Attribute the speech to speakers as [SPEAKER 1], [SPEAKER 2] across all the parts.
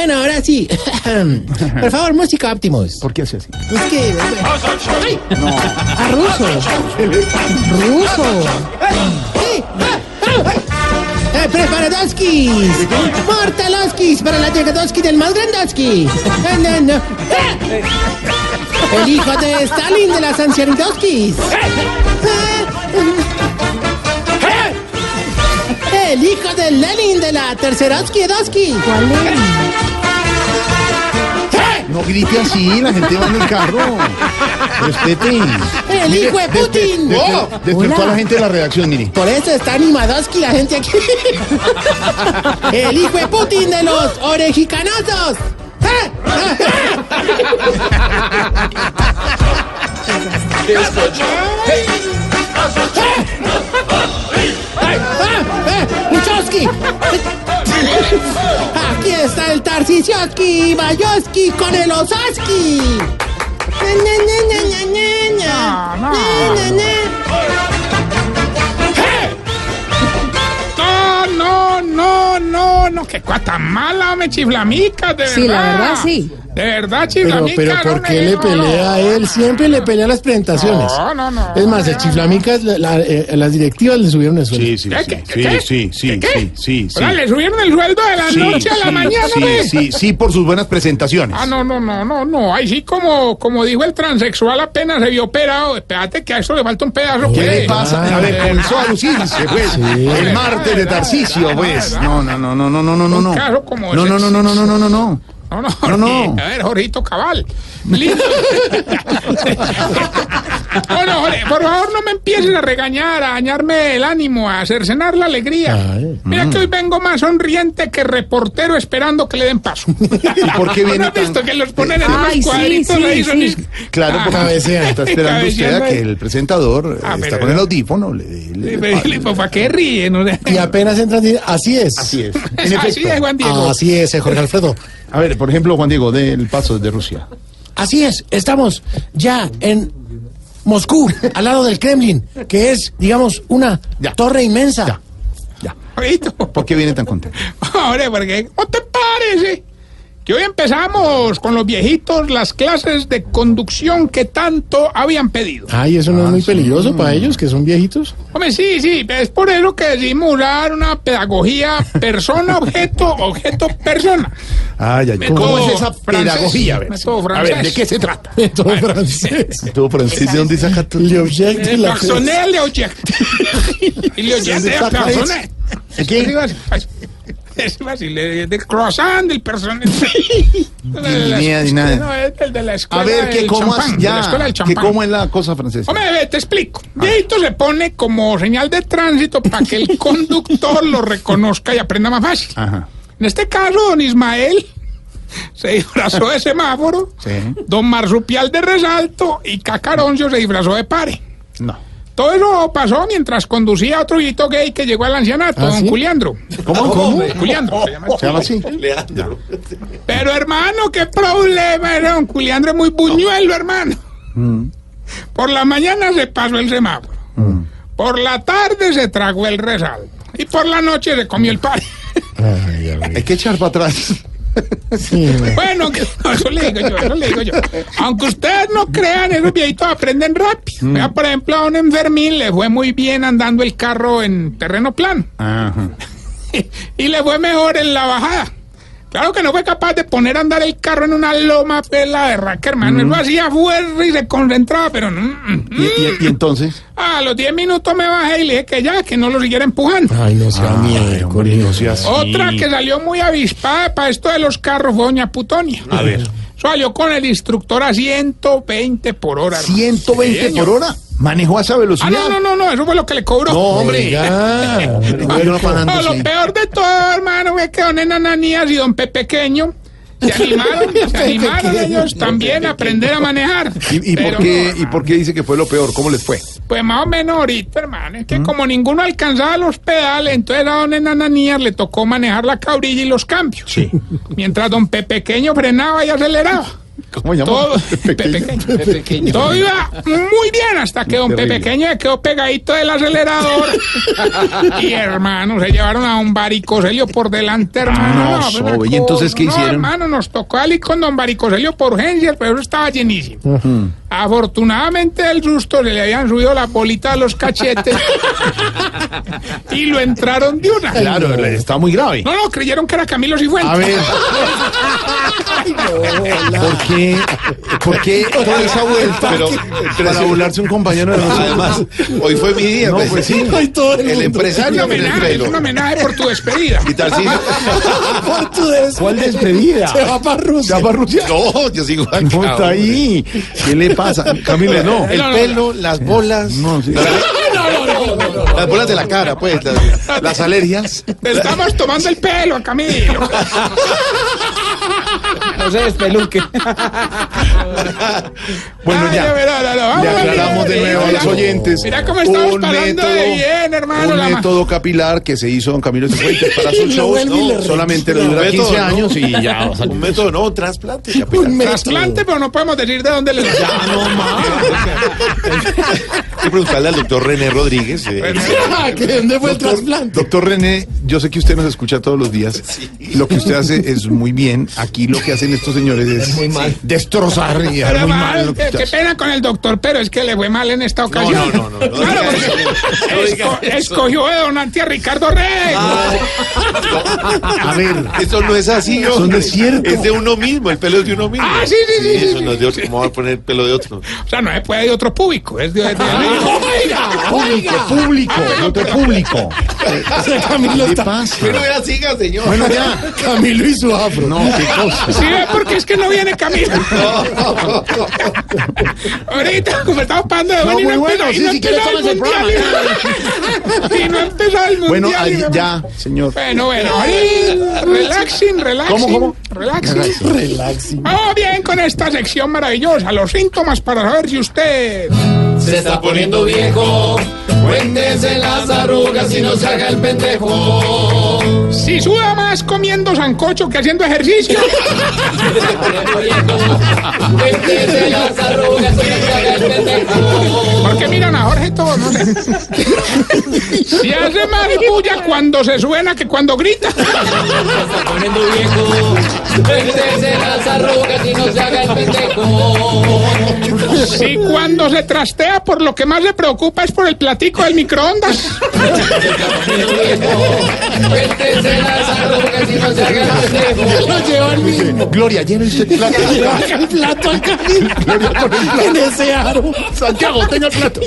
[SPEAKER 1] Bueno, ahora sí. Por favor, música Optimus.
[SPEAKER 2] ¿Por qué hace así?
[SPEAKER 1] Es que. ¡Ay! ¡A ruso! ¡Ruso! ¡Eh! ¡Eh, ¡Preparadoskis! ¡Mortaloskis! ¡Para la Llegadoski del más grandoski! ¡Eh, no, no! ¡El hijo de Stalin de las ancianidoskis! ¡El hijo de Lenin de la Terceroski Doski!
[SPEAKER 2] No grite así, la gente va en el carro. Respete.
[SPEAKER 1] ¡El hijo de Putin!
[SPEAKER 2] Despertó a la gente de la redacción, mire.
[SPEAKER 1] Por eso está animadoski la gente aquí. El hijo de Putin de los orejicanosos. ¡Eh! Tarsisioski Mayoski con el Osaski. Na, na, na.
[SPEAKER 3] No, no, no, no, qué cuata mala, me chiflamica, de verdad.
[SPEAKER 4] Sí, la verdad, sí.
[SPEAKER 3] De verdad,
[SPEAKER 1] Pero,
[SPEAKER 3] chiflamica.
[SPEAKER 1] pero,
[SPEAKER 3] no
[SPEAKER 1] ¿por qué le pelea a él? Siempre le pelea a las presentaciones.
[SPEAKER 3] No, no, no.
[SPEAKER 1] Es más, el
[SPEAKER 3] no,
[SPEAKER 1] chiflamica, la- la- eh, las directivas le subieron el sueldo.
[SPEAKER 2] Sí, sí,
[SPEAKER 3] ¿Qué,
[SPEAKER 2] sí,
[SPEAKER 3] qué,
[SPEAKER 2] sí,
[SPEAKER 3] qué?
[SPEAKER 2] sí, sí,
[SPEAKER 3] ¿Qué,
[SPEAKER 2] sí, sí, sí.
[SPEAKER 3] Ahora le subieron el sueldo de la
[SPEAKER 2] Sí,
[SPEAKER 3] noche a la
[SPEAKER 2] sí,
[SPEAKER 3] mañana,
[SPEAKER 2] sí,
[SPEAKER 3] ¿ve?
[SPEAKER 2] sí, sí, sí, por sus buenas presentaciones.
[SPEAKER 3] Ah, no, no, no, no, no. Ahí sí, como, como dijo el transexual, apenas se vio operado. Espérate que a eso le falta un pedazo.
[SPEAKER 2] ¿Qué
[SPEAKER 3] pues.
[SPEAKER 2] le pasa? A ver, comenzó a lucirse, pues. El martes de Tarcisio, pues. No, no, no, no, no, no, no, no.
[SPEAKER 3] Un caso como
[SPEAKER 2] No,
[SPEAKER 3] ese.
[SPEAKER 2] no, no, no, no, no, no, no, no.
[SPEAKER 3] No, no,
[SPEAKER 2] No, no.
[SPEAKER 3] A ver, Jorgito Cabal. Lindo. bueno, Jorge, por favor, no me empieces a regañar, a dañarme el ánimo, a cercenar la alegría.
[SPEAKER 1] Ay.
[SPEAKER 3] Mira que hoy vengo más sonriente que reportero esperando que le den paso.
[SPEAKER 2] ¿Y por qué
[SPEAKER 3] ¿No
[SPEAKER 2] viene
[SPEAKER 3] visto
[SPEAKER 2] tan...?
[SPEAKER 3] que los ponen en
[SPEAKER 4] Ay,
[SPEAKER 3] unos cuadritos
[SPEAKER 4] sí,
[SPEAKER 3] ahí? son-
[SPEAKER 4] sí.
[SPEAKER 2] Claro, porque
[SPEAKER 1] Cabecean.
[SPEAKER 2] está esperando usted a que el presentador
[SPEAKER 3] Ah,
[SPEAKER 2] eh, está
[SPEAKER 3] pero-
[SPEAKER 2] con el audífono. Le, le-
[SPEAKER 3] Le-
[SPEAKER 2] le-
[SPEAKER 3] le- pues, ¿Para qué ríen?
[SPEAKER 1] Y apenas entran, así es.
[SPEAKER 2] Así es. En
[SPEAKER 3] Así
[SPEAKER 2] efecto.
[SPEAKER 3] es, Juan Diego.
[SPEAKER 1] Así es, eh, Jorge Alfredo.
[SPEAKER 2] A ver, por ejemplo, Juan Diego, del paso desde Rusia.
[SPEAKER 1] Así es, estamos ya en Moscú, al lado del Kremlin, que es, digamos, una
[SPEAKER 2] Ya.
[SPEAKER 1] torre inmensa.
[SPEAKER 2] Ya. Ya. ¿Por qué viene tan contento?
[SPEAKER 3] Ahora, porque ¿cómo te parece? Que hoy empezamos con los viejitos las clases de conducción que tanto habían pedido.
[SPEAKER 1] Ay, eso no es muy peligroso para ellos, que son viejitos.
[SPEAKER 3] Hombre, sí, sí, es por eso que decimos dar una pedagogía persona-objeto, objeto-persona.
[SPEAKER 2] Ay, ay,
[SPEAKER 3] Me
[SPEAKER 2] ¿Cómo
[SPEAKER 3] todo
[SPEAKER 2] es esa
[SPEAKER 3] francés.
[SPEAKER 2] pedagogía? A ver, a. ¿de qué se trata?
[SPEAKER 1] Todo francés.
[SPEAKER 2] Todo francés, ¿de dónde saca tú?
[SPEAKER 1] Le object de
[SPEAKER 3] El
[SPEAKER 1] la
[SPEAKER 3] personnel objeto. Y le de
[SPEAKER 1] saca eso?
[SPEAKER 3] personnel.
[SPEAKER 2] ¿De qué?
[SPEAKER 3] Es fácil, de, de croissant del personal.
[SPEAKER 2] Ni idea de nada.
[SPEAKER 3] No, es el de la escuela
[SPEAKER 2] A ver, ¿qué
[SPEAKER 3] del
[SPEAKER 2] cómo es
[SPEAKER 3] la escuela
[SPEAKER 2] ya?
[SPEAKER 3] del
[SPEAKER 2] ¿Qué
[SPEAKER 3] champán.
[SPEAKER 2] cómo es la cosa francesa?
[SPEAKER 3] Hombre, te explico. Viejito se pone como señal de tránsito para que el conductor lo reconozca y aprenda más fácil.
[SPEAKER 2] Ajá.
[SPEAKER 3] En este caso, don Ismael se disfrazó de semáforo,
[SPEAKER 2] Sí.
[SPEAKER 3] don Marsupial de resalto y Cacaroncio se disfrazó de pare.
[SPEAKER 2] No.
[SPEAKER 3] Todo eso pasó mientras conducía a otro viejito gay que llegó al ancianato,
[SPEAKER 1] ¿Ah,
[SPEAKER 3] don
[SPEAKER 1] sí?
[SPEAKER 3] Culiandro.
[SPEAKER 2] ¿Cómo? ¿Cómo?
[SPEAKER 3] Culiandro se llama.
[SPEAKER 2] ¿Se llama así?
[SPEAKER 3] Pero hermano, qué problema, era don Culiandro es muy buñuelo, hermano. Por la mañana se pasó el semáforo. Por la tarde se tragó el resalto. Y por la noche se comió el
[SPEAKER 1] ver.
[SPEAKER 2] Hay que echar para atrás.
[SPEAKER 1] Sí,
[SPEAKER 3] Bueno, que- no, eso le digo yo, eso le digo yo. Aunque ustedes no crean, esos viejitos aprenden rápido. Vea, por ejemplo, a un enfermín le fue muy bien andando el carro en terreno plano.
[SPEAKER 2] Ajá.
[SPEAKER 3] y le fue mejor en la bajada. Claro que no fue capaz de poner a andar el carro en una loma pela de raca, hermano. Él lo hacía fuerza y se concentraba, pero no. mm, mm.
[SPEAKER 2] ¿Y, y- y entonces?
[SPEAKER 3] A los 10 minutos me bajé y le dije que ya, que no lo siguiera empujando.
[SPEAKER 1] Ay, no sea miedo,
[SPEAKER 2] no sea así.
[SPEAKER 3] Otra que salió muy avispada para esto de los carros fue doña Putonia.
[SPEAKER 2] A ver.
[SPEAKER 3] Salió con el instructor a 120 por hora. hermano.
[SPEAKER 2] 120
[SPEAKER 3] Sí,
[SPEAKER 2] por hora. Manejó a esa velocidad.
[SPEAKER 3] Ah, no, no, no, no, eso fue lo que le cobró.
[SPEAKER 2] No, hombre. Bueno,
[SPEAKER 3] No, lo peor de todo, hermano, fue que don Enananías y don Pepe Pequeño se animaron, se animaron ellos también a aprender a manejar.
[SPEAKER 2] ¿Y, y por qué, ¿Y por qué dice que fue lo peor? ¿Cómo les fue?
[SPEAKER 3] Pues más o menos ahorita, hermano, es que como ninguno alcanzaba los pedales, entonces a don Enananías le tocó manejar la cabrilla y los cambios.
[SPEAKER 2] Sí.
[SPEAKER 3] Mientras don Pepe Pequeño frenaba y aceleraba.
[SPEAKER 2] ¿Cómo llama?
[SPEAKER 3] Todo,
[SPEAKER 2] Pequeño.
[SPEAKER 3] Pequeño. Todo iba muy bien hasta que don. Pepe Pequeño quedó pegadito del acelerador. y hermano, se llevaron a un varicoselio por delante, hermano.
[SPEAKER 2] no,
[SPEAKER 3] pues,
[SPEAKER 2] sobe.
[SPEAKER 3] una
[SPEAKER 2] ¿Y entonces qué hicieron?
[SPEAKER 3] No, hermano, nos tocó ali con don varicoselio por urgencias, pero eso estaba llenísimo. Afortunadamente del susto se le habían subido la bolita a los cachetes y lo entraron de una.
[SPEAKER 2] Claro, está muy grave.
[SPEAKER 3] No, no, creyeron que era Camilo Cifuentes.
[SPEAKER 2] A ver. ¿Por qué? ¿Por qué toda esa vuelta
[SPEAKER 4] Pero-
[SPEAKER 2] para burlarse un compañero de nosotros?
[SPEAKER 4] Además, hoy fue mi día.
[SPEAKER 2] No,
[SPEAKER 4] pues.
[SPEAKER 2] pues sí.
[SPEAKER 1] Todo el
[SPEAKER 4] El
[SPEAKER 1] mundo.
[SPEAKER 3] Es un
[SPEAKER 4] empresario
[SPEAKER 3] homenaje, es un homenaje por tu despedida.
[SPEAKER 4] Y.
[SPEAKER 1] Por tu des-
[SPEAKER 2] ¿Cuál despedida?
[SPEAKER 1] Se va para Rusia.
[SPEAKER 2] ¿Se va para Rusia?
[SPEAKER 4] No, yo sigo acá.
[SPEAKER 2] No está ahí. ¿Qué le pasa? Camilo, no.
[SPEAKER 4] El pelo, las bolas.
[SPEAKER 2] No, sí.
[SPEAKER 4] Las bolas de la cara, pues. Las,
[SPEAKER 2] Las alergias.
[SPEAKER 3] Te estamos tomando el pelo a Camilo.
[SPEAKER 5] No se despeluque.
[SPEAKER 2] Bueno,
[SPEAKER 3] Ay,
[SPEAKER 2] ya.
[SPEAKER 3] no, no, no, no,
[SPEAKER 2] Le
[SPEAKER 3] vamos,
[SPEAKER 2] aclaramos de
[SPEAKER 3] mira,
[SPEAKER 2] nuevo a los oyentes.
[SPEAKER 3] Mira cómo estamos
[SPEAKER 2] un
[SPEAKER 3] pasando de bien, hermano.
[SPEAKER 2] Un
[SPEAKER 3] la
[SPEAKER 2] método capilar que se hizo don Camilo Cifuentes para sus
[SPEAKER 1] Lo
[SPEAKER 2] shows. No, solamente le dura
[SPEAKER 4] Un
[SPEAKER 2] 15
[SPEAKER 4] método, ¿no?
[SPEAKER 2] años y ya. o sea,
[SPEAKER 4] Un método, no, trasplante. capilar.
[SPEAKER 1] Un método.
[SPEAKER 3] Trasplante, pero no podemos decir de dónde le
[SPEAKER 2] ya no más.
[SPEAKER 4] Hay que preguntarle al doctor René Rodríguez. eh,
[SPEAKER 1] ¿que ¿Dónde fue el
[SPEAKER 2] Doctor,
[SPEAKER 1] trasplante?
[SPEAKER 2] doctor René, yo sé que usted nos escucha todos los días. Lo que usted hace es muy bien. Aquí lo que hacen estos señores es destrozar y dejar
[SPEAKER 3] Pero
[SPEAKER 2] muy
[SPEAKER 3] mal,
[SPEAKER 2] mal. lo que
[SPEAKER 3] qué, pena con el doctor, pero es que le fue mal en esta ocasión.
[SPEAKER 4] no, no, no, no
[SPEAKER 3] Claro, porque escogió de donante a Ricardo Rey.
[SPEAKER 2] A ver,
[SPEAKER 4] Eso no es así,
[SPEAKER 2] Eso no es cierto.
[SPEAKER 4] Es de uno mismo, el pelo es de uno mismo.
[SPEAKER 3] Ah, sí, sí, sí, sí,
[SPEAKER 4] Eso
[SPEAKER 3] sí.
[SPEAKER 4] no es de otro. ¿Cómo va a poner el pelo de otro?
[SPEAKER 3] O sea, no se puede de otro público. Es de, de-
[SPEAKER 2] público, público, otro público.
[SPEAKER 1] Camilo
[SPEAKER 2] ¿Qué pasa?
[SPEAKER 4] Pero era siga, señor.
[SPEAKER 2] Bueno, ya.
[SPEAKER 1] Camilo y su afro.
[SPEAKER 2] No, qué cosa.
[SPEAKER 3] Sí, ve, porque es que no viene Camilo. Ahorita, como estamos pagando de
[SPEAKER 2] No,
[SPEAKER 3] bueno, y
[SPEAKER 2] muy
[SPEAKER 3] no
[SPEAKER 2] bueno, sí,
[SPEAKER 3] no
[SPEAKER 2] si
[SPEAKER 3] empezó
[SPEAKER 2] el
[SPEAKER 3] mundial. Y no empezó el mundial.
[SPEAKER 2] Bueno, ahí, ya, señor.
[SPEAKER 3] Bueno, bueno, ahí, relaxing, relaxing.
[SPEAKER 2] ¿Cómo, cómo?
[SPEAKER 3] Relaxing.
[SPEAKER 1] Relaxing.
[SPEAKER 3] Vamos bien con esta sección maravillosa, los síntomas para saber si usted...
[SPEAKER 5] Se está poniendo viejo. Cuéntese las arrugas y no se haga el pendejo.
[SPEAKER 3] Si suda más comiendo sancocho que haciendo ejercicio. Porque miran a Jorge todos, no sé. Si hace más bulla cuando se suena que cuando grita.
[SPEAKER 5] Se está poniendo viejo. Cuéntese las arrugas y no se haga el pendejo.
[SPEAKER 3] Si cuando se trastea por lo que más le preocupa es por el platico del microondas.
[SPEAKER 5] Cuéntese las arrugas y no se haga el pendejo.
[SPEAKER 1] Lo lleva el mismo.
[SPEAKER 2] Gloria, llena usted el plato.
[SPEAKER 1] Lleva el plato al Camilo. En ese aro.
[SPEAKER 2] Santiago, tenga el plato.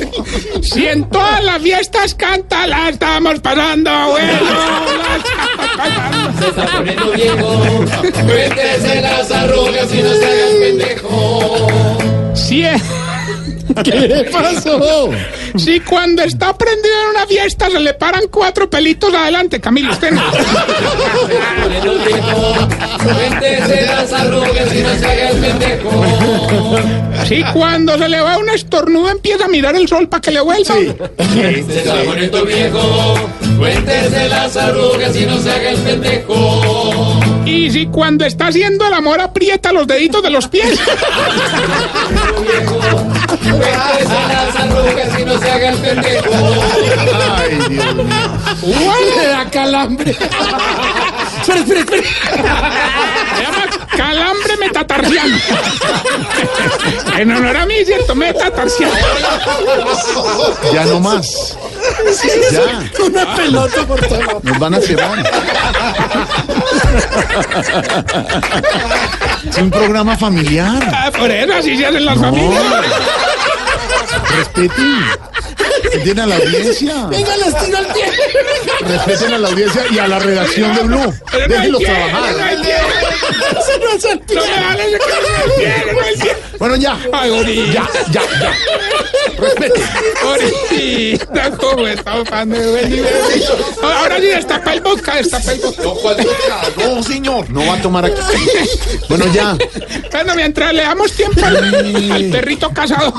[SPEAKER 3] Si en todas las fiestas canta, la estamos pasando, bueno. La estamos pasando.
[SPEAKER 5] Se está poniendo viejo. Cuéntese las arrugas y no se haga el pendejo.
[SPEAKER 3] Si,
[SPEAKER 1] ¿Qué pasó?
[SPEAKER 3] si cuando está prendido en una fiesta se le paran cuatro pelitos adelante, Camilo, usted no. Si cuando se le va un estornudo empieza a mirar el sol para que le vuelva.
[SPEAKER 5] Se viejo. Cuéntese las arrugas y no se haga el pendejo.
[SPEAKER 3] Y si cuando está haciendo el amor aprieta los deditos de los pies.
[SPEAKER 5] pendejo.
[SPEAKER 2] Ay, Dios mío.
[SPEAKER 1] Le da calambre. Espera, espera, espera.
[SPEAKER 3] Se llama calambre metatarsiano. En honor a mí, ¿cierto? Metatarsiano.
[SPEAKER 2] Ya no más. Ya,
[SPEAKER 1] Una pelota por todo.
[SPEAKER 2] nos van a cerrar. Es un programa familiar.
[SPEAKER 3] Ah, por eso así se hacen las familias.
[SPEAKER 2] Respeten. Respeten a la audiencia.
[SPEAKER 1] Venga, les tiro al pie.
[SPEAKER 2] Respeten a la audiencia y a la redacción de Blue. Déjenlos trabajar. Bueno, ya.
[SPEAKER 3] Ay, Ori.
[SPEAKER 2] Ya, ya, ya.
[SPEAKER 3] Ahorita, como nivel. Ahora sí, destapa el vodka, destapa el vodka.
[SPEAKER 2] No, señor. No va a tomar aquí. Bueno, ya.
[SPEAKER 3] Bueno, mientras le damos tiempo al, al perrito cazador.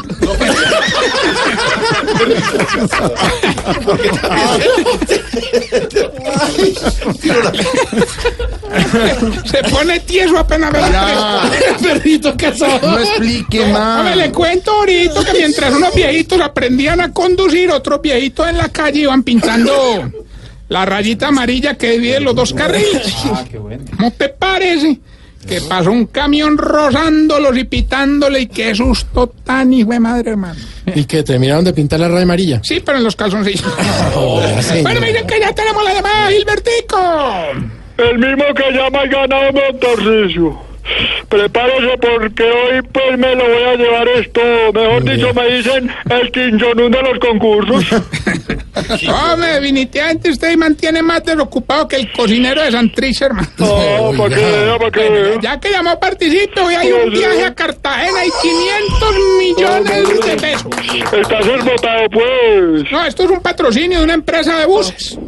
[SPEAKER 3] Se pone tieso apenas ve la
[SPEAKER 1] Perrito casado.
[SPEAKER 2] No explique más.
[SPEAKER 3] le cuento ahorita que mientras unos viejitos aprendían a conducir, otros viejitos en la calle iban pintando la rayita amarilla que divide los dos carriles. ¿Cómo te parece? Que pasó un camión rozándolos y pitándole y qué susto tan hijo de madre, hermano.
[SPEAKER 1] ¿Y que terminaron de pintar la raya amarilla?
[SPEAKER 3] Sí, pero en los calzoncillos.
[SPEAKER 1] señor.
[SPEAKER 3] bueno, me dicen que ya tenemos la llamada, Gilbertico.
[SPEAKER 6] El mismo que llama el ganado Montarricio. Prepárese porque hoy pues me lo voy a llevar esto, mejor dicho me dicen el quinchonún de los concursos.
[SPEAKER 3] Hombre, definitivamente usted mantiene más desocupado que el cocinero de Santrich, hermano.
[SPEAKER 6] No, para que vea, para que vea.
[SPEAKER 3] Ya que llamó participe, hoy hay un viaje a Cartagena y 500 millones de pesos.
[SPEAKER 6] Estás desbotado pues.
[SPEAKER 3] No, esto es un patrocinio de una empresa de buses.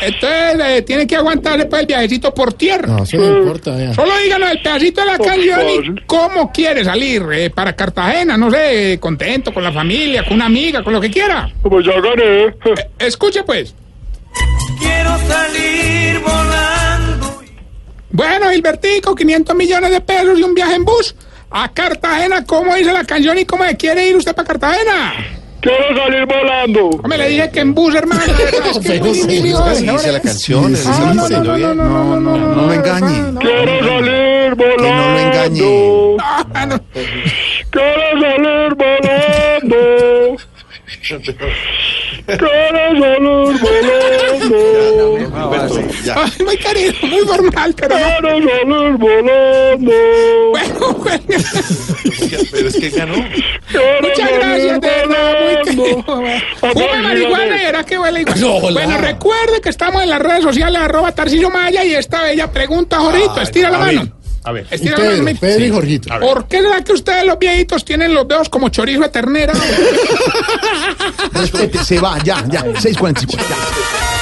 [SPEAKER 3] Entonces eh, tiene que aguantarle para el viajecito por tierra.
[SPEAKER 1] No, eso no importa, ya.
[SPEAKER 3] Solo díganos el pedacito de la canción y cómo quiere salir eh, para Cartagena, no sé, contento, con la familia, con una amiga, con lo que quiera.
[SPEAKER 6] Pues ya gané.
[SPEAKER 3] Eh, escuche pues.
[SPEAKER 7] Quiero salir volando.
[SPEAKER 3] Bueno, Gilbertico, 500 millones de pesos y un viaje en bus a Cartagena. ¿Cómo dice la canción y cómo quiere ir usted para Cartagena?
[SPEAKER 6] Quiero salir volando.
[SPEAKER 3] Hombre, le dije que en bus, hermano.
[SPEAKER 4] la canción.
[SPEAKER 3] No, no, no, no,
[SPEAKER 2] lo engañe.
[SPEAKER 6] Quiero salir volando.
[SPEAKER 2] no lo engañe.
[SPEAKER 3] Ah.
[SPEAKER 6] Quiero salir volando.
[SPEAKER 3] Ay, muy querido, muy formal, pero. Bueno, bueno.
[SPEAKER 4] Pero es que ganó.
[SPEAKER 3] Muchas gracias, de verdad, muy Fume marihuana y verá que huele igual.
[SPEAKER 1] No, hola.
[SPEAKER 3] Bueno, recuerde que estamos en las redes sociales, arroba Tarcillo Maya, y esta bella pregunta, Jorito, estira la mano.
[SPEAKER 4] A ver.
[SPEAKER 3] La mano.
[SPEAKER 1] Pedro,
[SPEAKER 3] mi-
[SPEAKER 1] Pedro y Jorgito.
[SPEAKER 3] ¿Por qué será que ustedes los viejitos tienen los dedos como chorizo de ternera?
[SPEAKER 2] Respete, se va, ya, ya. 6.45. Ya.